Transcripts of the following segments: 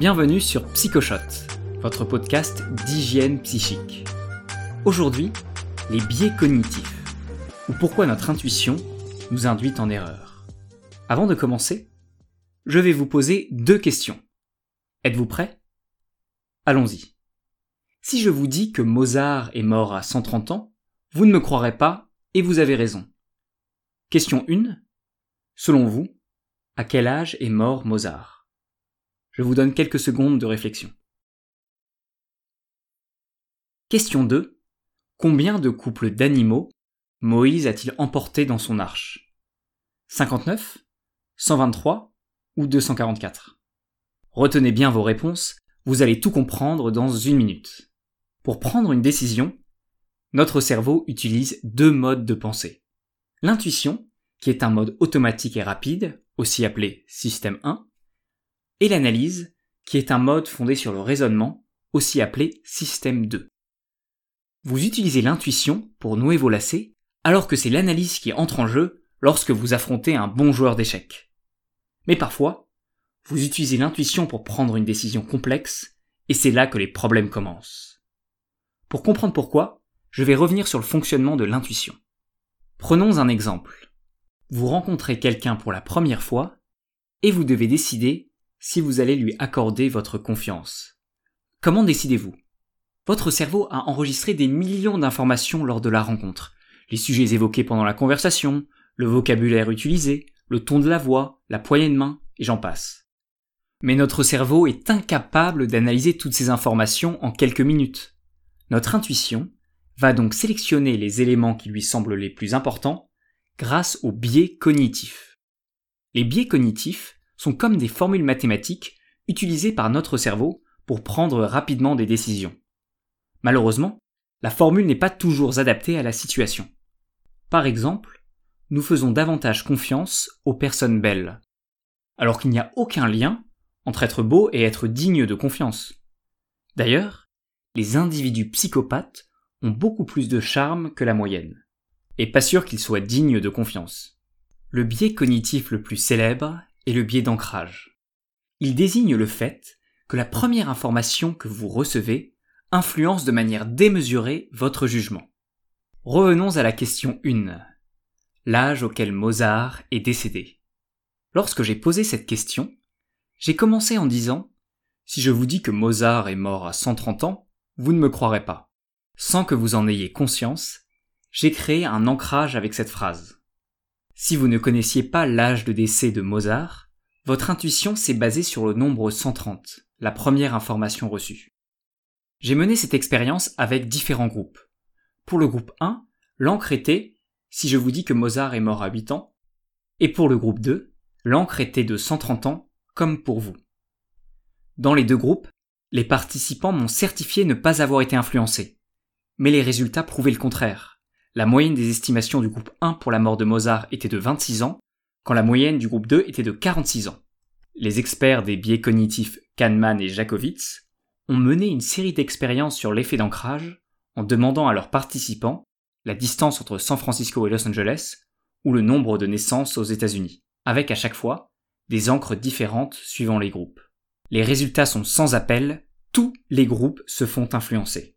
Bienvenue sur Psychoshot, votre podcast d'hygiène psychique. Aujourd'hui, les biais cognitifs, ou pourquoi notre intuition nous induit en erreur. Avant de commencer, je vais vous poser deux questions. Êtes-vous prêt? Allons-y. Si je vous dis que Mozart est mort à 130 ans, vous ne me croirez pas et vous avez raison. Question 1. Selon vous, à quel âge est mort Mozart? Je vous donne quelques secondes de réflexion. Question 2. Combien de couples d'animaux Moïse a-t-il emporté dans son arche? 59 123 ou 244 Retenez bien vos réponses, vous allez tout comprendre dans une minute. Pour prendre une décision, notre cerveau utilise deux modes de pensée. L'intuition, qui est un mode automatique et rapide, aussi appelé système 1, et l'analyse, qui est un mode fondé sur le raisonnement, aussi appelé système 2. Vous utilisez l'intuition pour nouer vos lacets, alors que c'est l'analyse qui entre en jeu lorsque vous affrontez un bon joueur d'échecs. Mais parfois, vous utilisez l'intuition pour prendre une décision complexe, et c'est là que les problèmes commencent. Pour comprendre pourquoi, je vais revenir sur le fonctionnement de l'intuition. Prenons un exemple vous rencontrez quelqu'un pour la première fois et vous devez décider si vous allez lui accorder votre confiance. Comment décidez-vous? Votre cerveau a enregistré des millions d'informations lors de la rencontre. Les sujets évoqués pendant la conversation, le vocabulaire utilisé, le ton de la voix, la poignée de main, et j'en passe. Mais notre cerveau est incapable d'analyser toutes ces informations en quelques minutes. Notre intuition va donc sélectionner les éléments qui lui semblent les plus importants grâce aux biais cognitifs. Les biais cognitifs sont comme des formules mathématiques utilisées par notre cerveau pour prendre rapidement des décisions. Malheureusement, la formule n'est pas toujours adaptée à la situation. Par exemple, nous faisons davantage confiance aux personnes belles, alors qu'il n'y a aucun lien entre être beau et être digne de confiance. D'ailleurs, les individus psychopathes ont beaucoup plus de charme que la moyenne et pas sûr qu'il soit digne de confiance. Le biais cognitif le plus célèbre est le biais d'ancrage. Il désigne le fait que la première information que vous recevez influence de manière démesurée votre jugement. Revenons à la question 1. L'âge auquel Mozart est décédé. Lorsque j'ai posé cette question, j'ai commencé en disant Si je vous dis que Mozart est mort à 130 ans, vous ne me croirez pas. Sans que vous en ayez conscience, j'ai créé un ancrage avec cette phrase. Si vous ne connaissiez pas l'âge de décès de Mozart, votre intuition s'est basée sur le nombre 130, la première information reçue. J'ai mené cette expérience avec différents groupes. Pour le groupe 1, l'encre était si je vous dis que Mozart est mort à 8 ans, et pour le groupe 2, l'encre était de 130 ans, comme pour vous. Dans les deux groupes, les participants m'ont certifié ne pas avoir été influencés. Mais les résultats prouvaient le contraire. La moyenne des estimations du groupe 1 pour la mort de Mozart était de 26 ans, quand la moyenne du groupe 2 était de 46 ans. Les experts des biais cognitifs Kahneman et Jacobitz ont mené une série d'expériences sur l'effet d'ancrage en demandant à leurs participants la distance entre San Francisco et Los Angeles ou le nombre de naissances aux États-Unis, avec à chaque fois des encres différentes suivant les groupes. Les résultats sont sans appel, tous les groupes se font influencer.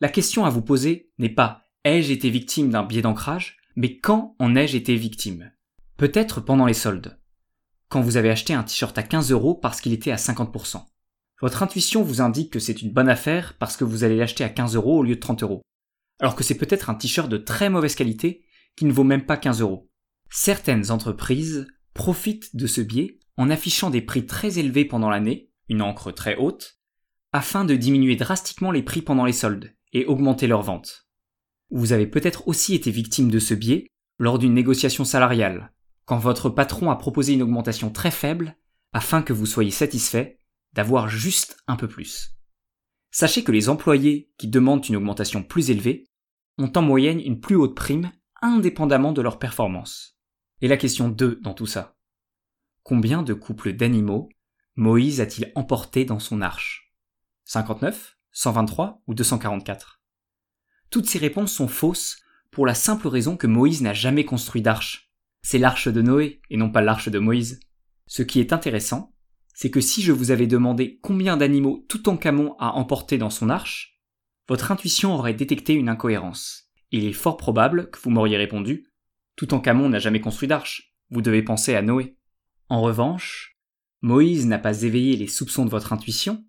La question à vous poser n'est pas Ai-je été victime d'un biais d'ancrage? Mais quand en ai-je été victime? Peut-être pendant les soldes. Quand vous avez acheté un t-shirt à 15 euros parce qu'il était à 50%. Votre intuition vous indique que c'est une bonne affaire parce que vous allez l'acheter à 15 euros au lieu de 30 euros. Alors que c'est peut-être un t-shirt de très mauvaise qualité qui ne vaut même pas 15 euros. Certaines entreprises profitent de ce biais en affichant des prix très élevés pendant l'année, une encre très haute, afin de diminuer drastiquement les prix pendant les soldes et augmenter leurs ventes. Vous avez peut-être aussi été victime de ce biais lors d'une négociation salariale, quand votre patron a proposé une augmentation très faible afin que vous soyez satisfait d'avoir juste un peu plus. Sachez que les employés qui demandent une augmentation plus élevée ont en moyenne une plus haute prime indépendamment de leur performance. Et la question 2 dans tout ça. Combien de couples d'animaux Moïse a-t-il emporté dans son arche? 59, 123 ou 244 toutes ces réponses sont fausses pour la simple raison que Moïse n'a jamais construit d'arche. C'est l'arche de Noé et non pas l'arche de Moïse. Ce qui est intéressant, c'est que si je vous avais demandé combien d'animaux Toutankhamon a emporté dans son arche, votre intuition aurait détecté une incohérence. Il est fort probable que vous m'auriez répondu Toutankhamon n'a jamais construit d'arche, vous devez penser à Noé. En revanche, Moïse n'a pas éveillé les soupçons de votre intuition,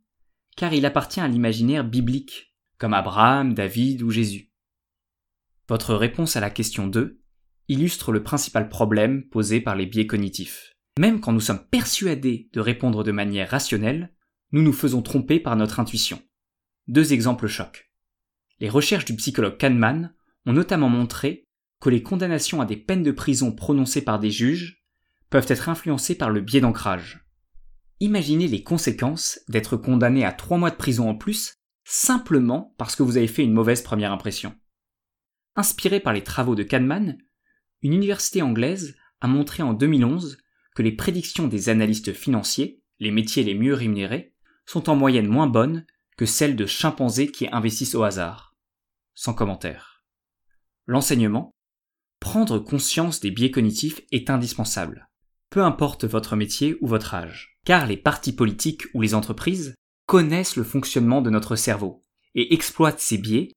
car il appartient à l'imaginaire biblique, comme Abraham, David ou Jésus. Votre réponse à la question 2 illustre le principal problème posé par les biais cognitifs. Même quand nous sommes persuadés de répondre de manière rationnelle, nous nous faisons tromper par notre intuition. Deux exemples choquent. Les recherches du psychologue Kahneman ont notamment montré que les condamnations à des peines de prison prononcées par des juges peuvent être influencées par le biais d'ancrage. Imaginez les conséquences d'être condamné à trois mois de prison en plus simplement parce que vous avez fait une mauvaise première impression. Inspiré par les travaux de Kahneman, une université anglaise a montré en 2011 que les prédictions des analystes financiers, les métiers les mieux rémunérés, sont en moyenne moins bonnes que celles de chimpanzés qui investissent au hasard. Sans commentaire. L'enseignement, prendre conscience des biais cognitifs est indispensable, peu importe votre métier ou votre âge, car les partis politiques ou les entreprises connaissent le fonctionnement de notre cerveau et exploitent ces biais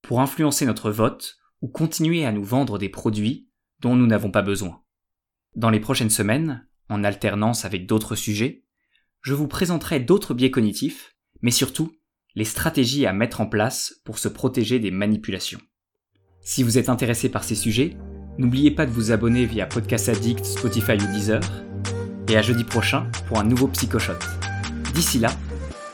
pour influencer notre vote ou continuer à nous vendre des produits dont nous n'avons pas besoin. Dans les prochaines semaines, en alternance avec d'autres sujets, je vous présenterai d'autres biais cognitifs, mais surtout les stratégies à mettre en place pour se protéger des manipulations. Si vous êtes intéressé par ces sujets, n'oubliez pas de vous abonner via Podcast Addict, Spotify ou Deezer, et à jeudi prochain pour un nouveau Psychoshot. D'ici là,